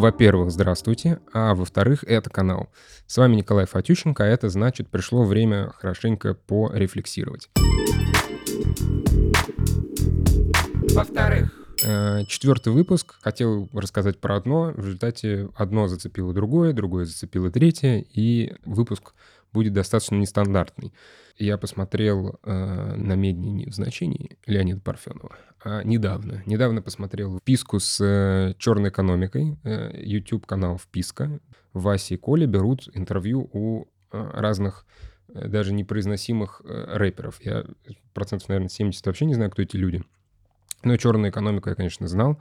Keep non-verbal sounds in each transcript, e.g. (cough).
Во-первых, здравствуйте, а во-вторых, это канал. С вами Николай Фатющенко, а это значит, пришло время хорошенько порефлексировать. Во-вторых, э, Четвертый выпуск. Хотел рассказать про одно. В результате одно зацепило другое, другое зацепило третье, и выпуск будет достаточно нестандартный. Я посмотрел э, на медне в значении Леонида Парфенова. А недавно. Недавно посмотрел вписку с э, черной экономикой. Э, YouTube-канал «Вписка». Вася и Коля берут интервью у э, разных э, даже непроизносимых э, рэперов. Я процентов, наверное, 70 вообще не знаю, кто эти люди. Но черную экономику я, конечно, знал.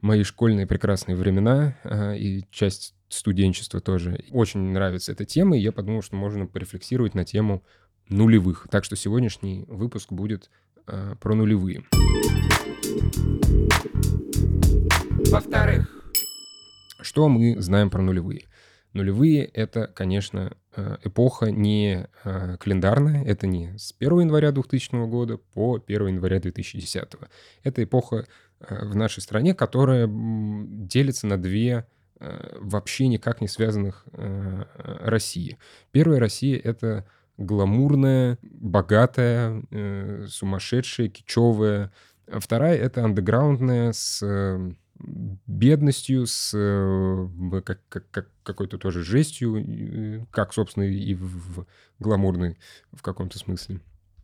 Мои школьные прекрасные времена э, и часть студенчества тоже. Очень нравится эта тема, и я подумал, что можно порефлексировать на тему нулевых. Так что сегодняшний выпуск будет э, про нулевые. Во-вторых, что мы знаем про нулевые? Нулевые — это, конечно, э, эпоха не э, календарная, это не с 1 января 2000 года по 1 января 2010. Это эпоха э, в нашей стране, которая делится на две вообще никак не связанных России. Первая Россия — это гламурная, богатая, э, сумасшедшая, кичевая. Вторая — это андеграундная, с э, бедностью, с э, как, как, как, какой-то тоже жестью, э, как, собственно, и в гламурной в каком-то смысле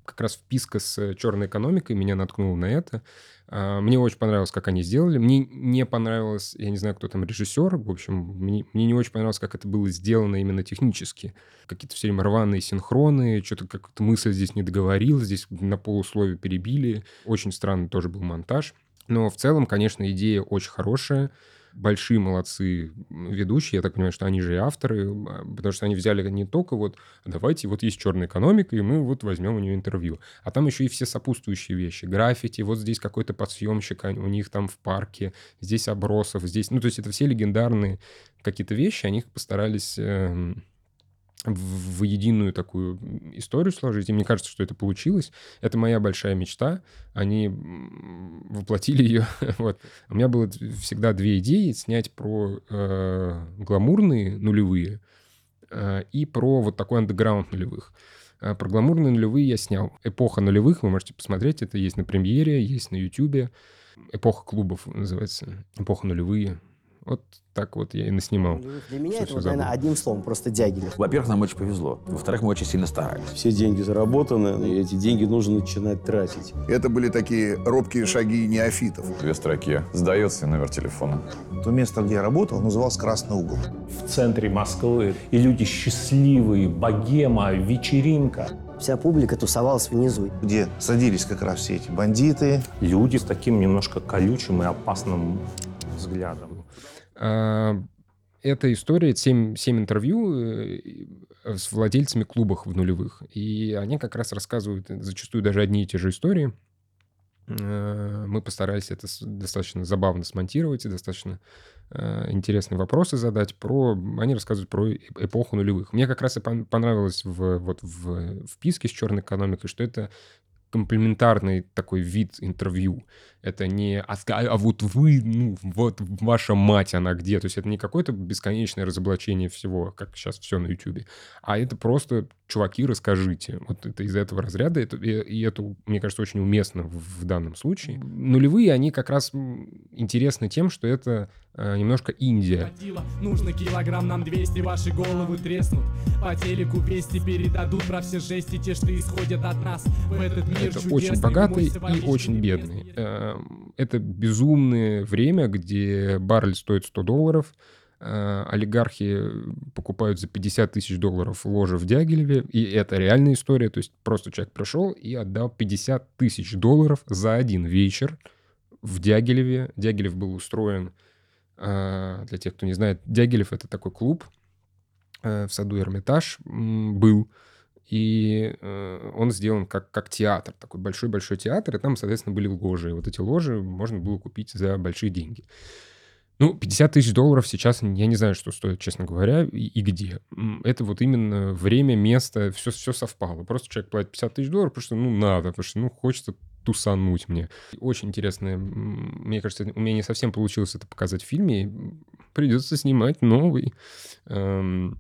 как раз вписка с черной экономикой меня наткнула на это. А, мне очень понравилось, как они сделали. Мне не понравилось, я не знаю, кто там режиссер, в общем, мне, мне не очень понравилось, как это было сделано именно технически. Какие-то все время рваные синхроны, что-то как-то мысль здесь не договорилась, здесь на полусловие перебили. Очень странный тоже был монтаж. Но в целом, конечно, идея очень хорошая большие молодцы ведущие, я так понимаю, что они же и авторы, а, потому что они взяли не только вот, давайте, вот есть черная экономика, и мы вот возьмем у нее интервью, а там еще и все сопутствующие вещи, граффити, вот здесь какой-то подсъемщик, у них там в парке, здесь Обросов, здесь, ну, то есть это все легендарные какие-то вещи, они их постарались э, в, единую такую историю сложить. И мне кажется, что это получилось. Это моя большая мечта. Они воплотили ее. (laughs) вот. У меня было всегда две идеи. Снять про э, гламурные нулевые э, и про вот такой андеграунд нулевых. Э, про гламурные нулевые я снял. Эпоха нулевых, вы можете посмотреть. Это есть на премьере, есть на ютюбе. Эпоха клубов называется. Эпоха нулевые. Вот так вот я и наснимал. Для меня это, вот, наверное, одним словом, просто Дягилев. Во-первых, нам очень повезло. Во-вторых, мы очень сильно старались. Все деньги заработаны, и эти деньги нужно начинать тратить. Это были такие робкие шаги неофитов. Две строки. Сдается номер телефона. То место, где я работал, называлось «Красный угол». В центре Москвы. И люди счастливые, богема, вечеринка. Вся публика тусовалась внизу. Где садились как раз все эти бандиты. Люди с таким немножко колючим и опасным взглядом. А, эта история, 7, 7 интервью э, с владельцами клубов в нулевых. И они как раз рассказывают зачастую даже одни и те же истории. Э, мы постарались это достаточно забавно смонтировать и достаточно э, интересные вопросы задать про... Они рассказывают про эпоху нулевых. Мне как раз и понравилось в, вот в вписке с черной экономикой, что это комплементарный такой вид интервью. Это не «а, а вот вы, ну, вот ваша мать, она где?» То есть это не какое-то бесконечное разоблачение всего, как сейчас все на YouTube, а это просто «чуваки, расскажите». Вот это из этого разряда, это, и, и это, мне кажется, очень уместно в, в данном случае. Нулевые, они как раз интересны тем, что это э, немножко Индия. Нужно килограмм нам 200, ваши головы треснут. По телеку вести передадут про все жести, те, что исходят от нас. В этот мир Это очень богатый и очень бедный. Это безумное время, где баррель стоит 100 долларов, э, олигархи покупают за 50 тысяч долларов ложе в Дягилеве, и это реальная история, то есть просто человек пришел и отдал 50 тысяч долларов за один вечер в Дягилеве. Дягилев был устроен а, для тех, кто не знает, Дягилев — это такой клуб э, в саду Эрмитаж был, и э, он сделан как, как театр, такой большой-большой театр, и там, соответственно, были ложи. И вот эти ложи можно было купить за большие деньги. Ну, 50 тысяч долларов сейчас, я не знаю, что стоит, честно говоря, и, и где. Это вот именно время, место, все, все совпало. Просто человек платит 50 тысяч долларов, потому что, ну, надо, потому что, ну, хочется тусануть мне. Очень интересно. Мне кажется, у меня не совсем получилось это показать в фильме. придется снимать новый. Эм,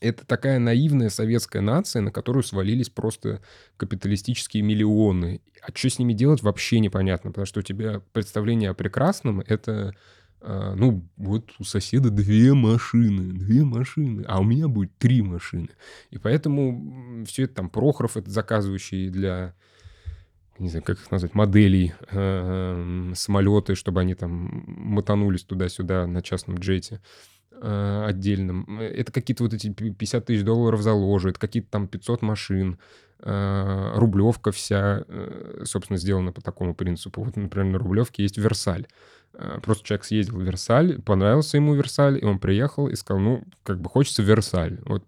это такая наивная советская нация, на которую свалились просто капиталистические миллионы. А что с ними делать, вообще непонятно, потому что у тебя представление о прекрасном — это а, ну, вот у соседа две машины, две машины, а у меня будет три машины. И поэтому все это там Прохоров, это заказывающий для, не знаю, как их назвать, моделей э, самолеты, чтобы они там мотанулись туда-сюда на частном джете э, отдельном. Это какие-то вот эти 50 тысяч долларов заложит, какие-то там 500 машин, э, Рублевка вся, э, собственно, сделана по такому принципу. Вот, например, на Рублевке есть Версаль. Э, просто человек съездил в Версаль, понравился ему Версаль, и он приехал и сказал, ну, как бы хочется Версаль, вот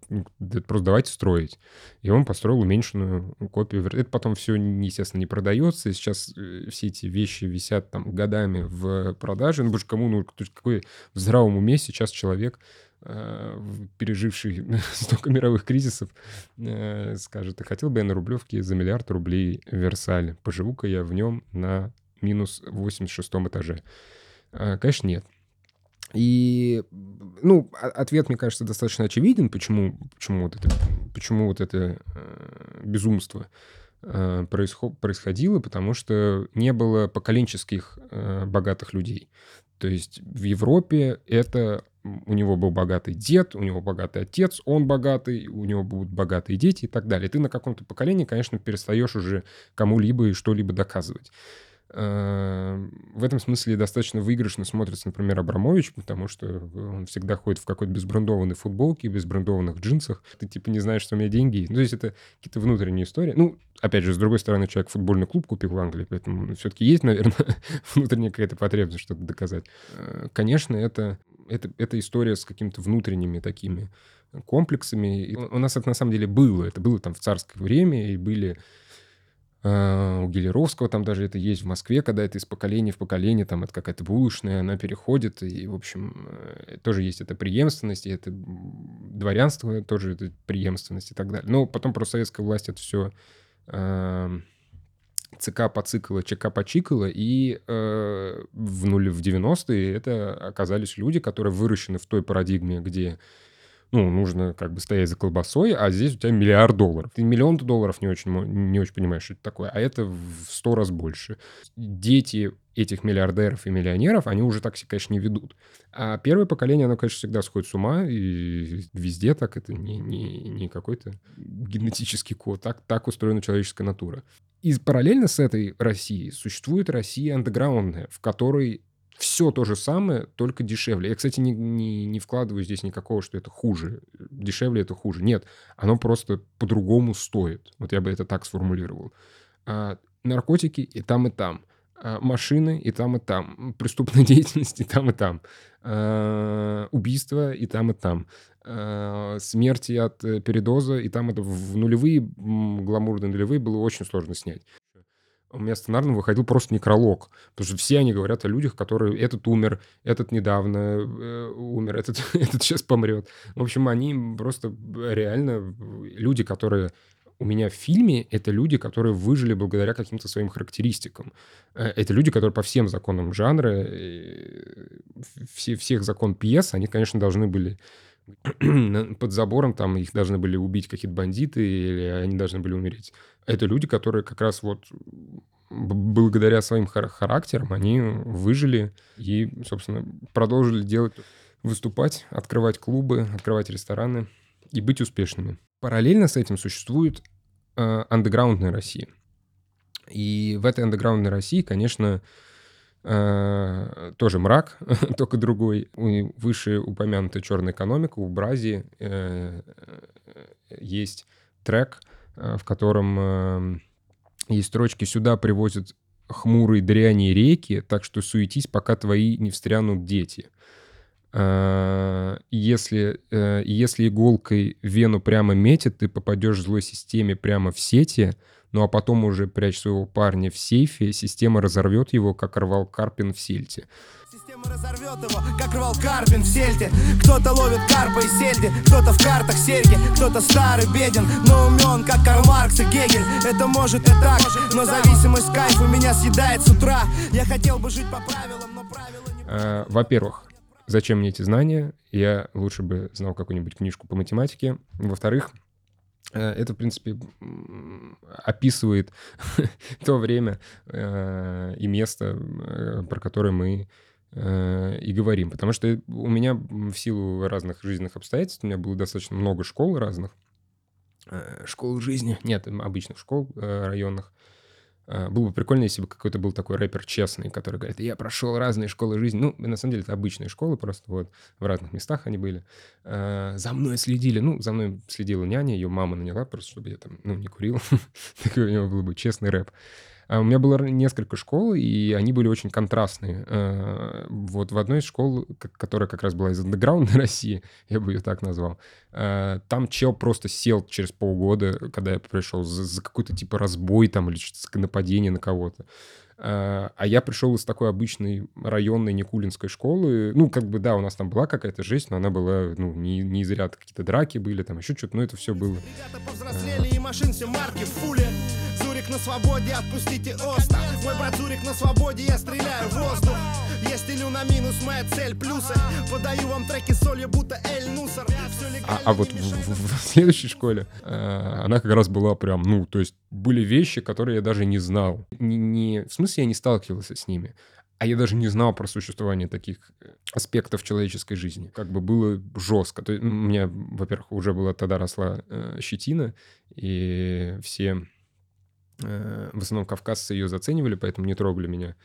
просто давайте строить. И он построил уменьшенную копию. Это потом все, естественно, не продается, и сейчас э, все эти вещи висят там годами в продаже. Ну, потому что кому, ну, какой в здравом уме сейчас человек э, переживший (laughs) столько мировых кризисов, скажет, хотел бы я на Рублевке за миллиард рублей Версаль, поживу-ка я в нем на минус 86 этаже. А, конечно, нет. И, ну, ответ, мне кажется, достаточно очевиден, почему, почему вот это, почему вот это э, безумство э, происход, происходило, потому что не было поколенческих э, богатых людей. То есть в Европе это у него был богатый дед, у него богатый отец, он богатый, у него будут богатые дети и так далее. Ты на каком-то поколении, конечно, перестаешь уже кому-либо и что-либо доказывать. Эм, в этом смысле достаточно выигрышно смотрится, например, Абрамович, потому что он всегда ходит в какой-то безбрендованной футболке, безбрендованных джинсах. Ты типа не знаешь, что у меня деньги. Ну, то есть это какие-то внутренние истории. Ну, опять же, с другой стороны, человек футбольный клуб купил в Англии, поэтому все-таки есть, наверное, (laughs) внутренняя какая-то потребность что-то доказать. Э, конечно, это, это, это история с какими-то внутренними такими комплексами. И у нас это на самом деле было. Это было там в царское время, и были у Гелеровского там даже это есть в Москве, когда это из поколения в поколение, там это какая-то булочная, она переходит, и, в общем, э, тоже есть эта преемственность, и это дворянство тоже это преемственность и так далее. Но потом просто советская власть это все э, ЦК поцикала, ЧК почикала, и э, в, нуле, в 90-е это оказались люди, которые выращены в той парадигме, где ну, нужно как бы стоять за колбасой, а здесь у тебя миллиард долларов. Ты миллион долларов не очень, не очень понимаешь, что это такое, а это в сто раз больше. Дети этих миллиардеров и миллионеров, они уже так себя, конечно, не ведут. А первое поколение, оно, конечно, всегда сходит с ума, и везде так, это не, не, не какой-то генетический код, так, так устроена человеческая натура. И параллельно с этой Россией существует Россия андеграундная, в которой все то же самое, только дешевле. Я, кстати, не, не, не вкладываю здесь никакого, что это хуже. Дешевле это хуже. Нет, оно просто по-другому стоит. Вот я бы это так сформулировал. А, наркотики и там, и там. А, машины и там, и там. Преступная (laughs) деятельность и там, и там. А, убийства и там, и там. А, смерти от э, передоза и там это в нулевые, гламурные нулевые было очень сложно снять у меня сценарно выходил просто некролог. Потому что все они говорят о людях, которые... Этот умер, этот недавно э, умер, этот, (laughs) этот сейчас помрет. В общем, они просто реально люди, которые у меня в фильме это люди, которые выжили благодаря каким-то своим характеристикам. Э, это люди, которые по всем законам жанра, э, все, всех закон пьес, они, конечно, должны были под забором, там их должны были убить какие-то бандиты, или они должны были умереть. Это люди, которые как раз вот благодаря своим характерам они выжили и, собственно, продолжили делать, выступать, открывать клубы, открывать рестораны и быть успешными. Параллельно с этим существует э, андеграундная Россия. И в этой андеграундной России, конечно, тоже мрак, (laughs) только другой. Выше упомянутая черная экономика. У Бразии э, есть трек, э, в котором э, есть строчки «Сюда привозят хмурые дряни реки, так что суетись, пока твои не встрянут дети». Если, э, если иголкой вену прямо метит, ты попадешь в злой системе прямо в сети, ну а потом уже прячь своего парня в сейфе, система разорвет его, как рвал Карпин в сельте. Система разорвет его, как рвал Карпин в сельте Кто-то ловит карпа и сельди Кто-то в картах серьги Кто-то старый, беден, но умен, как Карл Маркс и Гегель Это может и так, но зависимость кайф у меня съедает с утра Я хотел бы жить по правилам, но правила не... А, во-первых, зачем мне эти знания? Я лучше бы знал какую-нибудь книжку по математике. Во-вторых, это, в принципе, описывает (laughs) то время э, и место, э, про которое мы и говорим. Потому что у меня в силу разных жизненных обстоятельств, у меня было достаточно много школ разных, школ жизни, нет, обычных школ районных, было бы прикольно, если бы какой-то был такой рэпер честный, который говорит, я прошел разные школы жизни. Ну, на самом деле, это обычные школы, просто вот в разных местах они были. А, за мной следили. Ну, за мной следила няня, ее мама наняла, просто чтобы я там, ну, не курил. (laughs) Такой у него был бы честный рэп. А у меня было несколько школ, и они были очень контрастные. А, вот в одной из школ, которая как раз была из андеграунда (laughs) России, я бы ее так назвал, а, там чел просто сел через полгода, когда я пришел, за, за какой-то типа разбой там или нападение на кого-то. А, а я пришел из такой обычной районной Никулинской школы. Ну, как бы, да, у нас там была какая-то жизнь, но она была, ну, не, не из ряда какие-то драки были, там еще что-то, но это все было. Ребята повзрослели, и машин все марки в фуле. На свободе, отпустите Оста. Мой брат Зурик на свободе, я стреляю в воздух. Я стелю на минус, моя цель плюсы. Подаю вам треки солью, будто Эль Нусар. А, а вот в, в, в следующей школе э, она как раз была прям, ну, то есть были вещи, которые я даже не знал. Не, не, в смысле, я не сталкивался с ними, а я даже не знал про существование таких э, аспектов человеческой жизни. Как бы было жестко. То есть, у меня, во-первых, уже была тогда росла э, щетина, и все в основном кавказцы ее заценивали, поэтому не трогали меня.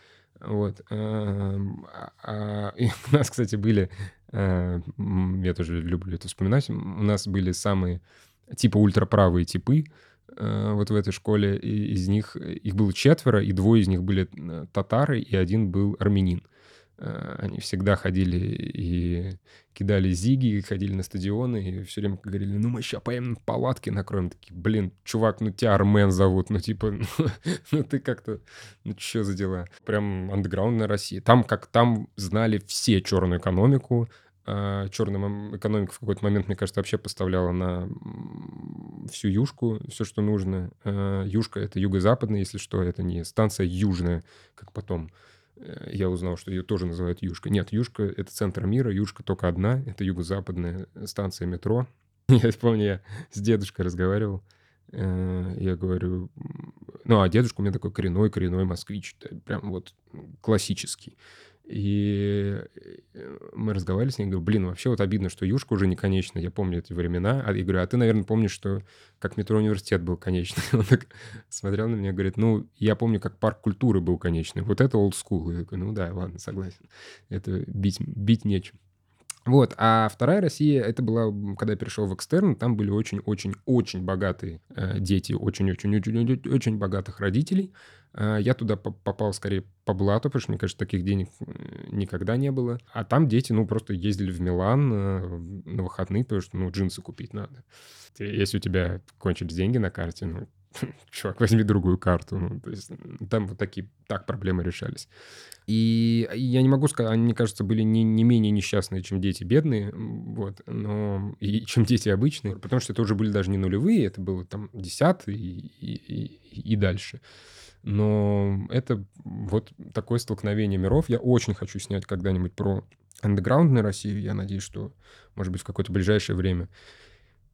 Вот. Эм, а, и (laughs) у нас, кстати, были, э, я тоже люблю это вспоминать, у нас были самые типа ультраправые типы, э, вот в этой школе, и из них, их было четверо, и двое из них были татары, и один был армянин. Э, они всегда ходили и кидали зиги, ходили на стадионы, и все время говорили, ну мы сейчас поем палатки накроем. Такие, блин, чувак, ну тебя Армен зовут, ну типа, (laughs) ну, ну ты как-то, ну что за дела? Прям андеграундная Россия. Там как там знали все черную экономику, а черная экономика в какой-то момент, мне кажется, вообще поставляла на всю юшку все, что нужно. А юшка — это юго-западная, если что, это не станция южная, как потом Э, я узнал, что ее тоже называют Юшка. Нет, Юшка — это центр мира, Юшка только одна, это юго-западная станция метро. (laughs) Я помню, я с дедушкой разговаривал, э, я говорю, ну, а дедушка у меня такой коренной-коренной москвич, прям вот классический. И э, мы разговаривали с ней, говорю, блин, вообще вот обидно, что Юшка уже не конечна, я помню эти времена. А я говорю, а ты, наверное, помнишь, что как метро университет был конечный. (laughs) Он так смотрел на меня, говорит, ну, я помню, как парк культуры был конечный. Вот это old school. Я такой, ну да, ладно, согласен. Это бить, бить нечем. Вот, а вторая Россия, это была, когда я перешел в экстерн, там были очень-очень-очень богатые э, дети, очень-очень-очень-очень богатых родителей. Э, я туда попал скорее по блату, потому что, мне кажется, таких денег э, никогда не было. А там дети, ну, просто ездили в Милан э, на выходные, потому что, ну, джинсы купить надо. Если у тебя кончились деньги на карте, ну, (laughs) чувак, возьми другую карту. Ну, то есть там вот такие, так проблемы решались. И я не могу сказать, они, мне кажется, были не, не менее несчастные, чем дети бедные, вот, но и чем дети обычные, потому что это уже были даже не нулевые, это было там десятые и, и, и, дальше. Но это вот такое столкновение миров. Я очень хочу снять когда-нибудь про андеграундную Россию. Я надеюсь, что, может быть, в какое-то ближайшее время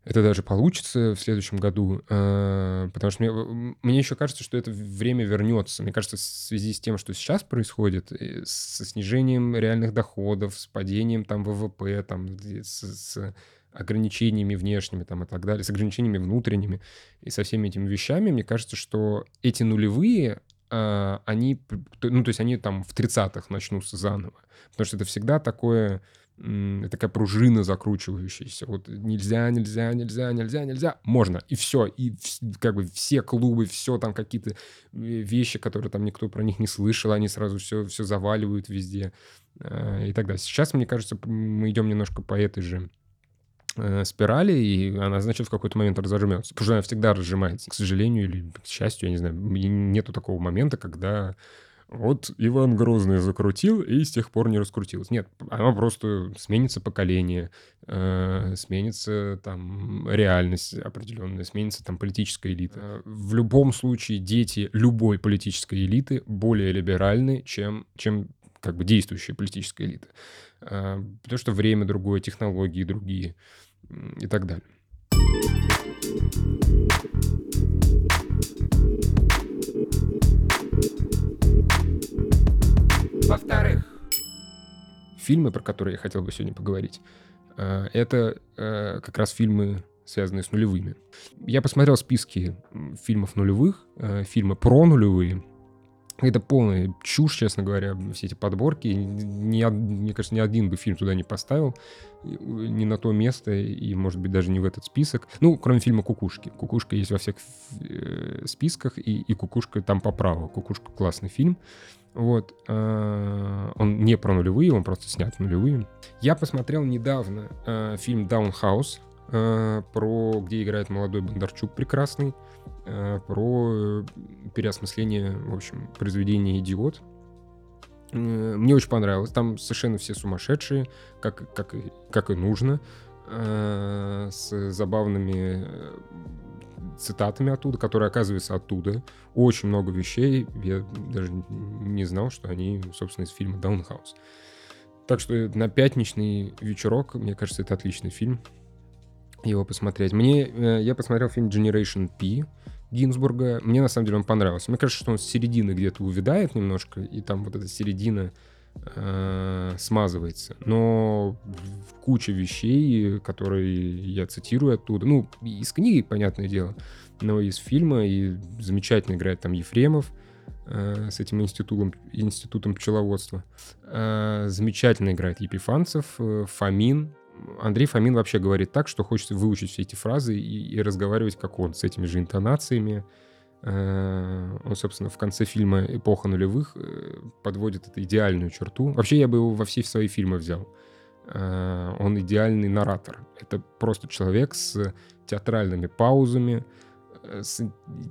это даже получится в следующем году, э, потому что мне, мне еще кажется, что это время вернется. Мне кажется, в связи с тем, что сейчас происходит, со снижением реальных доходов, с падением там ВВП, там, с, с ограничениями внешними там, и так далее, с ограничениями внутренними и со всеми этими вещами, мне кажется, что эти нулевые, э, они, ну, то есть они там в 30-х начнутся заново. Потому что это всегда такое такая пружина закручивающаяся. Вот нельзя, нельзя, нельзя, нельзя, нельзя. Можно. И все. И как бы все клубы, все там какие-то э, вещи, которые там никто про них не слышал, они сразу все, все заваливают везде э, и так далее. Сейчас, мне кажется, мы идем немножко по этой же э, спирали, и она, значит, в какой-то момент разожмется. Потому что она всегда разжимается. К сожалению или к счастью, я не знаю, нету такого момента, когда вот Иван Грозный закрутил и с тех пор не раскрутилось. Нет, оно просто сменится поколение, э, сменится там реальность определенная, сменится там политическая элита. Э, в любом случае дети любой политической элиты более либеральны, чем, чем как бы действующая политическая элита. А, потому что время другое, технологии другие и так далее. Во-вторых, фильмы, про которые я хотел бы сегодня поговорить, а, это а, как раз фильмы, связанные с нулевыми. Я посмотрел списки фильмов нулевых, фильмы про нулевые, это полная чушь, честно говоря, все эти подборки. Ни, мне кажется, ни один бы фильм туда не поставил, ни на то место, и, может быть, даже не в этот список. Ну, кроме фильма «Кукушки». «Кукушка» есть во всех э, списках, и, и «Кукушка» там по праву. «Кукушка» — классный фильм. Вот. Э, он не про нулевые, он просто снят нулевые. Я посмотрел недавно э, фильм «Даунхаус», э, про где играет молодой Бондарчук прекрасный. Про переосмысление, в общем, произведения «Идиот». Мне очень понравилось. Там совершенно все сумасшедшие, как, как, как и нужно, с забавными цитатами оттуда, которые оказываются оттуда. Очень много вещей. Я даже не знал, что они, собственно, из фильма «Даунхаус». Так что на пятничный вечерок, мне кажется, это отличный фильм его посмотреть. Мне, э, я посмотрел фильм Generation P Гинзбурга. Мне на самом деле он понравился. Мне кажется, что он с середины где-то увядает немножко, и там вот эта середина э, смазывается. Но куча вещей, которые я цитирую оттуда, ну, из книги, понятное дело, но из фильма, и замечательно играет там Ефремов, с этим институтом, институтом пчеловодства. Э, замечательно играет Епифанцев, э, Фомин, Андрей Фомин вообще говорит так, что хочется выучить все эти фразы и, и разговаривать как он, с этими же интонациями. Э, он, собственно, в конце фильма «Эпоха нулевых» э, подводит эту идеальную черту. Вообще, я бы его во все свои фильмы взял. Э, он идеальный наратор. Это просто человек с театральными паузами, с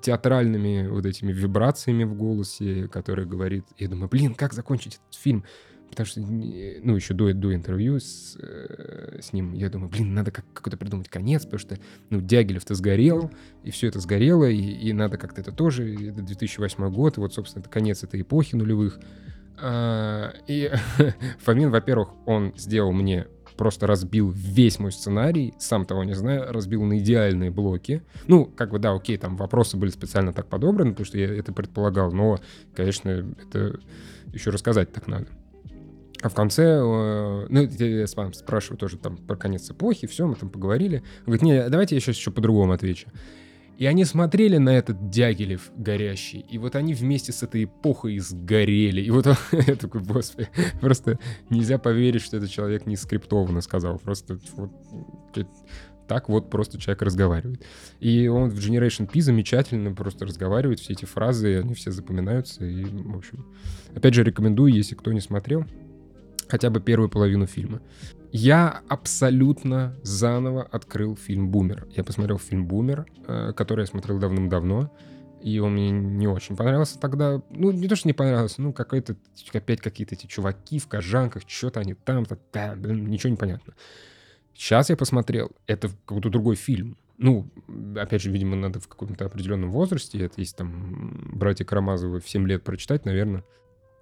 театральными вот этими вибрациями в голосе, который говорит, я думаю, блин, как закончить этот фильм? Потому что, ну, еще до, до интервью с, э, с ним, я думаю, блин, надо как, какой-то придумать конец, потому что, ну, Дягилев-то сгорел, и все это сгорело, и, и надо как-то это тоже, это 2008 год, и вот, собственно, это конец этой эпохи нулевых. А, и (laughs) Фомин, во-первых, он сделал мне просто разбил весь мой сценарий, сам того не зная, разбил на идеальные блоки. Ну, как бы, да, окей, там вопросы были специально так подобраны, потому что я это предполагал, но, конечно, это еще рассказать так надо. А в конце, э, ну, я спрашиваю тоже там про конец эпохи, все, мы там поговорили. Он говорит, не, давайте я сейчас еще по-другому отвечу. И они смотрели на этот Дягилев горящий, и вот они вместе с этой эпохой сгорели. И вот он, (laughs) я такой, господи, просто нельзя поверить, что этот человек не скриптованно сказал. Просто вот так вот просто человек разговаривает. И он в Generation P замечательно просто разговаривает, все эти фразы, они все запоминаются. И, в общем, опять же, рекомендую, если кто не смотрел, хотя бы первую половину фильма. Я абсолютно заново открыл фильм «Бумер». Я посмотрел фильм «Бумер», э, который я смотрел давным-давно, и он мне не очень понравился тогда. Ну, не то, что не понравился, ну, какой-то, опять какие-то эти чуваки в кожанках, что-то они там, блин, ничего не понятно. Сейчас я посмотрел, это какой-то другой фильм. Ну, опять же, видимо, надо в каком-то определенном возрасте, это есть там братья Карамазовы в 7 лет прочитать, наверное,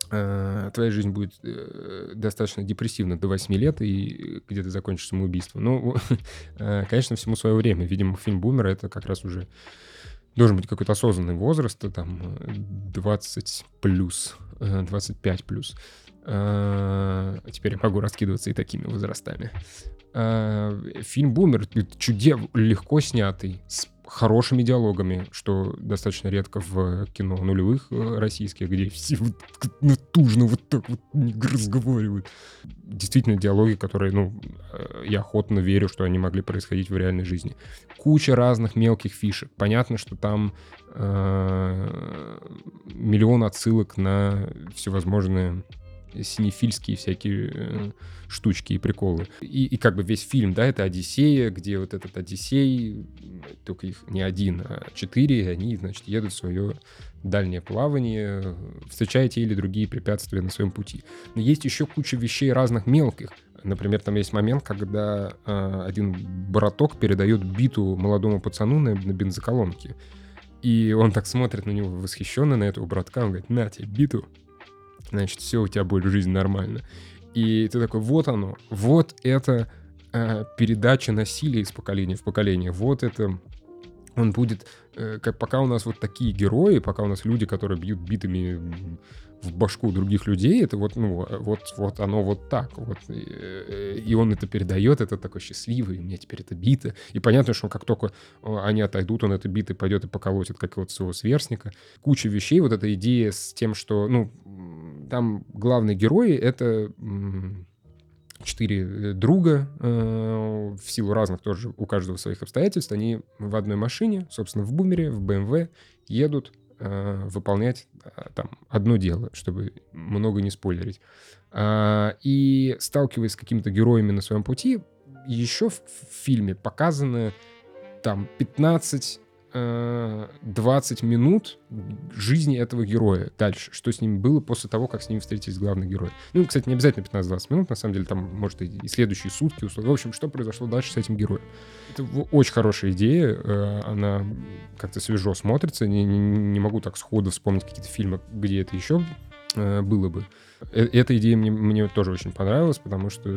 твоя жизнь будет э, достаточно депрессивна до 8 лет, и где ты закончишь самоубийство. Ну, (laughs) э, конечно, всему свое время. Видимо, фильм «Бумер» — это как раз уже должен быть какой-то осознанный возраст, там 20 плюс, 25 плюс. Теперь я могу раскидываться и такими возрастами. Фильм «Бумер» чудес легко снятый, с хорошими диалогами, что достаточно редко в кино нулевых э, российских, где все вот натужно вот так вот разговаривают. Действительно, диалоги, которые, ну, э, я охотно верю, что они могли происходить в реальной жизни. Куча разных мелких фишек. Понятно, что там э, миллион отсылок на всевозможные синефильские всякие э, штучки и приколы. И, и как бы весь фильм, да, это Одиссея, где вот этот Одиссей, только их не один, а четыре, и они, значит, едут в свое дальнее плавание, встречая те или другие препятствия на своем пути. Но есть еще куча вещей разных мелких. Например, там есть момент, когда э, один браток передает биту молодому пацану на, на бензоколонке. И он так смотрит на него восхищенно, на этого братка, он говорит, на тебе биту, значит, все, у тебя будет жизнь нормально. И ты такой, вот оно, вот это э, передача насилия из поколения в поколение, вот это он будет, э, как пока у нас вот такие герои, пока у нас люди, которые бьют битами в башку других людей, это вот, ну, вот, вот оно вот так, вот, и, э, и он это передает, это такой счастливый, у меня теперь это бита, и понятно, что как только они отойдут, он это биты пойдет и поколотит как вот своего сверстника. Куча вещей, вот эта идея с тем, что, ну, там главные герои — это четыре э, друга, э, в силу разных тоже у каждого своих обстоятельств, они в одной машине, собственно, в бумере, в БМВ, едут э, выполнять там одно дело, чтобы много не спойлерить. А, и сталкиваясь с какими-то героями на своем пути, еще в фильме показаны там 15 20 минут жизни этого героя дальше, что с ним было после того, как с ним встретились главные герои. Ну, кстати, не обязательно 15-20 минут, на самом деле, там, может, и следующие сутки. В общем, что произошло дальше с этим героем. Это очень хорошая идея, э, она как-то свежо смотрится, не, не, не могу так сходу вспомнить какие-то фильмы, где это еще э, было бы. Э, эта идея мне, мне тоже очень понравилась, потому что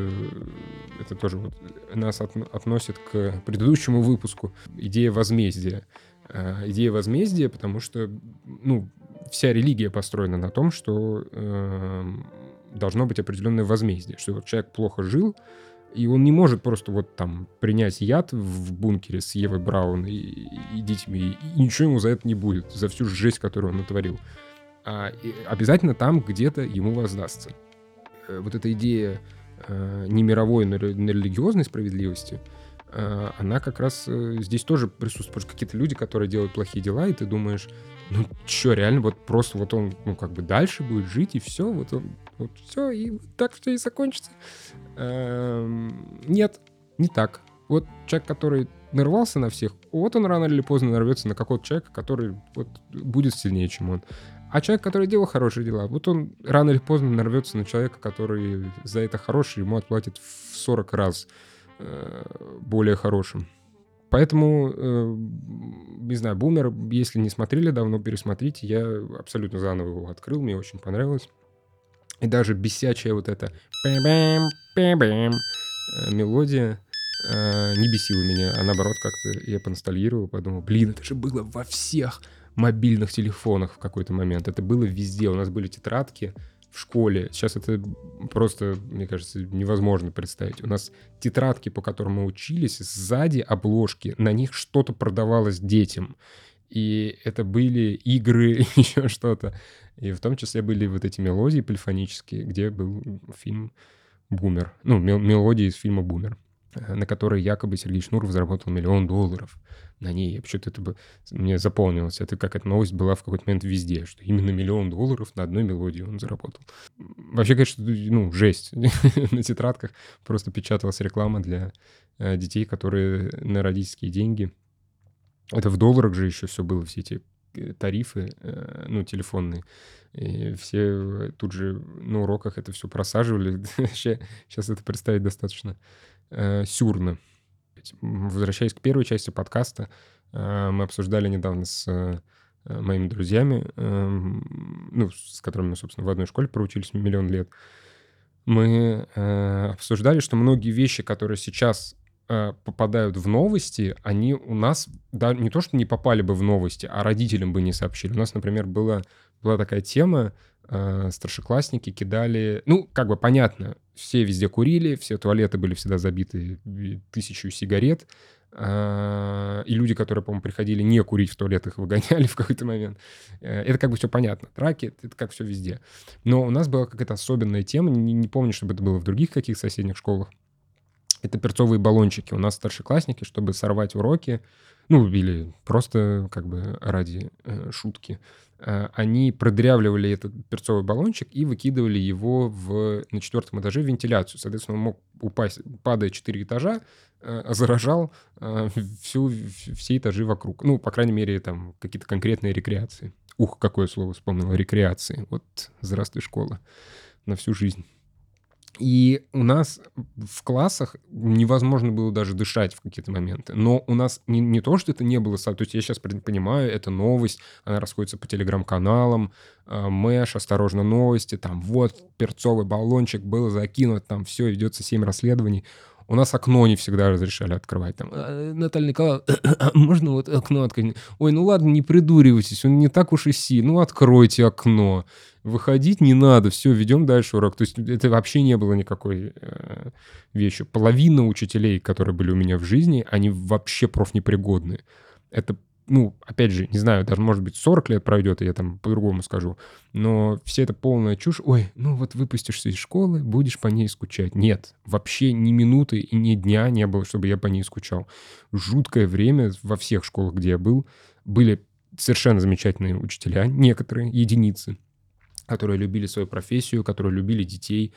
это тоже вот нас от, относит к предыдущему выпуску. Идея возмездия. Э, идея возмездия, потому что, ну, вся религия построена на том, что э, должно быть определенное возмездие, что вот человек плохо жил, и он не может просто вот там принять яд в бункере с Евой Браун и, и детьми, и ничего ему за это не будет, за всю жесть, которую он натворил а, обязательно там где-то ему воздастся. Э, вот эта идея э, не мировой, но религиозной справедливости, э, она как раз здесь тоже присутствует. Потому что какие-то люди, которые делают плохие дела, и ты думаешь, ну что, реально, вот просто вот он, ну как бы дальше будет жить, и все, вот он, вот все, и так все и закончится. Эм, нет, не так. Вот человек, который нарвался на всех, вот он рано или поздно нарвется на какого-то человека, который вот будет сильнее, чем он. А человек, который делал хорошие дела, вот он рано или поздно нарвется на человека, который за это хороший, ему отплатит в 40 раз э, более хорошим. Поэтому, э, не знаю, «Бумер», если не смотрели давно, пересмотрите. Я абсолютно заново его открыл, мне очень понравилось. И даже бесячая вот эта э, мелодия не бесила меня, а наоборот как-то я поностальгировал, подумал, блин, это же было во всех мобильных телефонах в какой-то момент. Это было везде. У нас были тетрадки в школе. Сейчас это просто, мне кажется, невозможно представить. У нас тетрадки, по которым мы учились, сзади обложки, на них что-то продавалось детям. И это были игры, (laughs) еще что-то. И в том числе были вот эти мелодии полифонические, где был фильм «Бумер». Ну, мелодии из фильма «Бумер». Э, на которой якобы Сергей Шнуров заработал миллион долларов на ней. Почему-то это бы мне заполнилось. Это как эта новость была в какой-то момент везде, что именно миллион долларов на одной мелодии он заработал. Вообще, конечно, ну, жесть. (laughs) на тетрадках просто печаталась реклама для э, детей, которые на родительские деньги. Это в долларах же еще все было, все эти э, тарифы, ну, телефонные. И все тут же на уроках это все просаживали. (laughs) Сейчас это представить достаточно э, сюрно. Возвращаясь к первой части подкаста, э, мы обсуждали недавно с э, моими друзьями, э, ну, с которыми мы, собственно, в одной школе проучились миллион лет, мы э, обсуждали, что многие вещи, которые сейчас попадают в новости, они у нас да, не то, что не попали бы в новости, а родителям бы не сообщили. У нас, например, была, была такая тема, старшеклассники кидали... Ну, как бы понятно, все везде курили, все туалеты были всегда забиты тысячу сигарет, э, и люди, которые, по-моему, приходили не курить в туалет, их выгоняли (laughs) в какой-то момент. Э, это как бы все понятно. Драки — это как все везде. Но у нас была какая-то особенная тема, не, не помню, чтобы это было в других каких соседних школах. Это перцовые баллончики. У нас старшеклассники, чтобы сорвать уроки, ну, или просто как бы ради э, шутки, э, они продырявливали этот перцовый баллончик и выкидывали его в, на четвертом этаже в вентиляцию. Соответственно, он мог упасть, падая четыре этажа, э, заражал э, всю, все этажи вокруг. Ну, по крайней мере, там какие-то конкретные рекреации. Ух, какое слово вспомнил, рекреации. Вот здравствуй, школа. На всю жизнь. И у нас в классах невозможно было даже дышать в какие-то моменты. Но у нас не, не то, что это не было... То есть я сейчас понимаю, это новость, она расходится по телеграм-каналам, э, Мэш, осторожно, новости, там вот перцовый баллончик был закинут, там все, ведется семь расследований. У нас окно не всегда разрешали открывать. Там, «А, Наталья Николаевна, (coughs) можно вот окно открыть? Ой, ну ладно, не придуривайтесь, он не так уж и си. Ну, откройте окно. Выходить не надо, все, ведем дальше урок. То есть это вообще не было никакой э, вещи. Половина учителей, которые были у меня в жизни, они вообще профнепригодные. Это ну, опять же, не знаю, даже, может быть, 40 лет пройдет, и я там по-другому скажу, но все это полная чушь. Ой, ну вот выпустишься из школы, будешь по ней скучать. Нет, вообще ни минуты и ни дня не было, чтобы я по ней скучал. Жуткое время во всех школах, где я был, были совершенно замечательные учителя, некоторые, единицы которые любили свою профессию, которые любили детей.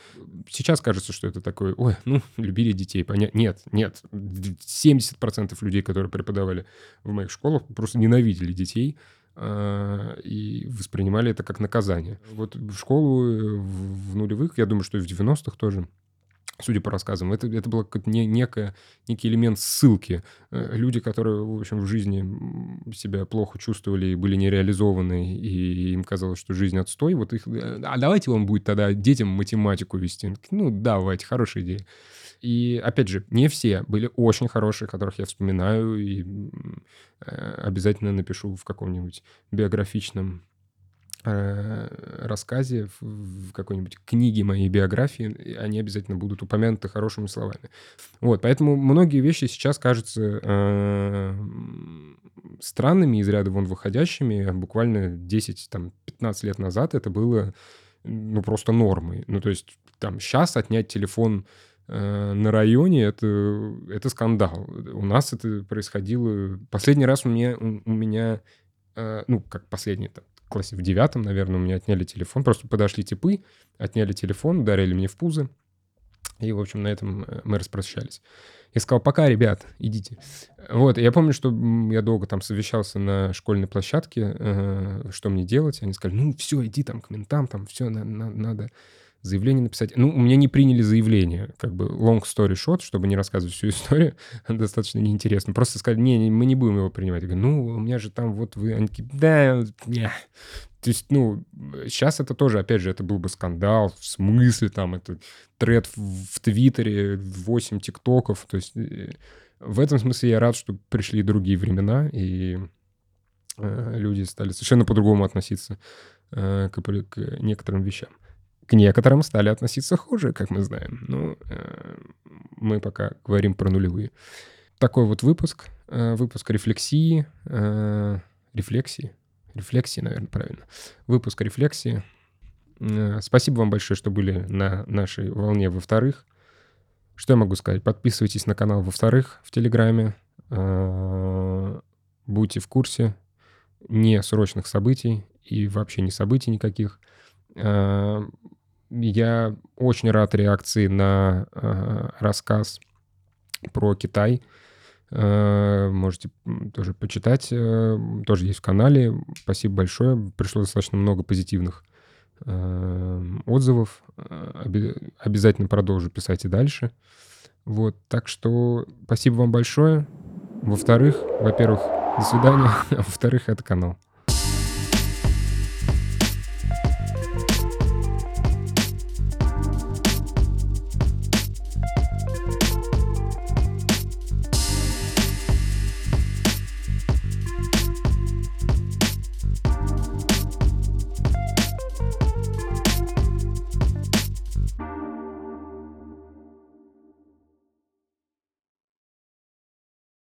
Сейчас кажется, что это такое, ой, ну, (laughs) любили детей. Понятно. Нет, нет. 70% людей, которые преподавали в моих школах, просто ненавидели детей а, и воспринимали это как наказание. Вот в школу в нулевых, я думаю, что и в 90-х тоже, судя по рассказам, это, это было как не, некое, некий элемент ссылки. Э, люди, которые, в общем, в жизни себя плохо чувствовали и были нереализованы, и им казалось, что жизнь отстой, вот их... Э, а давайте он будет тогда детям математику вести. Ну, давайте, хорошая идея. И, опять же, не все были очень хорошие, которых я вспоминаю, и э, обязательно напишу в каком-нибудь биографичном рассказе, в какой-нибудь книге моей биографии, они обязательно будут упомянуты хорошими словами. Вот, поэтому многие вещи сейчас кажутся э, странными, из ряда вон выходящими. Буквально 10-15 лет назад это было ну, просто нормой. Ну, то есть там сейчас отнять телефон э, на районе это, это скандал. У нас это происходило... Последний раз у меня, у, меня э, ну, как последний, там, классе в девятом, наверное, у меня отняли телефон. Просто подошли типы, отняли телефон, ударили мне в пузо. И, в общем, на этом э, мы распрощались. Я сказал, пока, ребят, идите. Вот, я помню, что я долго там совещался на школьной площадке, э, что мне делать. Они сказали, ну, все, иди там к ментам, там все, на, на, надо заявление написать. Ну, у меня не приняли заявление, как бы long story short, чтобы не рассказывать всю историю, (laughs) достаточно неинтересно. Просто сказали, не, не, мы не будем его принимать. Я говорю, ну, у меня же там вот вы... Они такие, да, не. То есть, ну, сейчас это тоже, опять же, это был бы скандал, в смысле там, это тред в, в Твиттере, 8 тиктоков, то есть э, в этом смысле я рад, что пришли другие времена, и э, люди стали совершенно по-другому относиться э, к, к некоторым вещам. К некоторым стали относиться хуже, как мы знаем. Ну, э, мы пока говорим про нулевые. Такой вот выпуск. Э, выпуск рефлексии. Э, рефлексии. Рефлексии, наверное, правильно. Выпуск рефлексии. Спасибо вам большое, что были на нашей волне во-вторых. Что я могу сказать? Подписывайтесь на канал во-вторых в Телеграме. Будьте в курсе не срочных событий и вообще не событий никаких. Я очень рад реакции на э, рассказ про Китай. Э, можете тоже почитать. Э, тоже есть в канале. Спасибо большое. Пришло достаточно много позитивных э, отзывов. Оби- обязательно продолжу писать и дальше. Вот, так что спасибо вам большое. Во-вторых, во-первых, до свидания. (laughs) А во-вторых, это канал.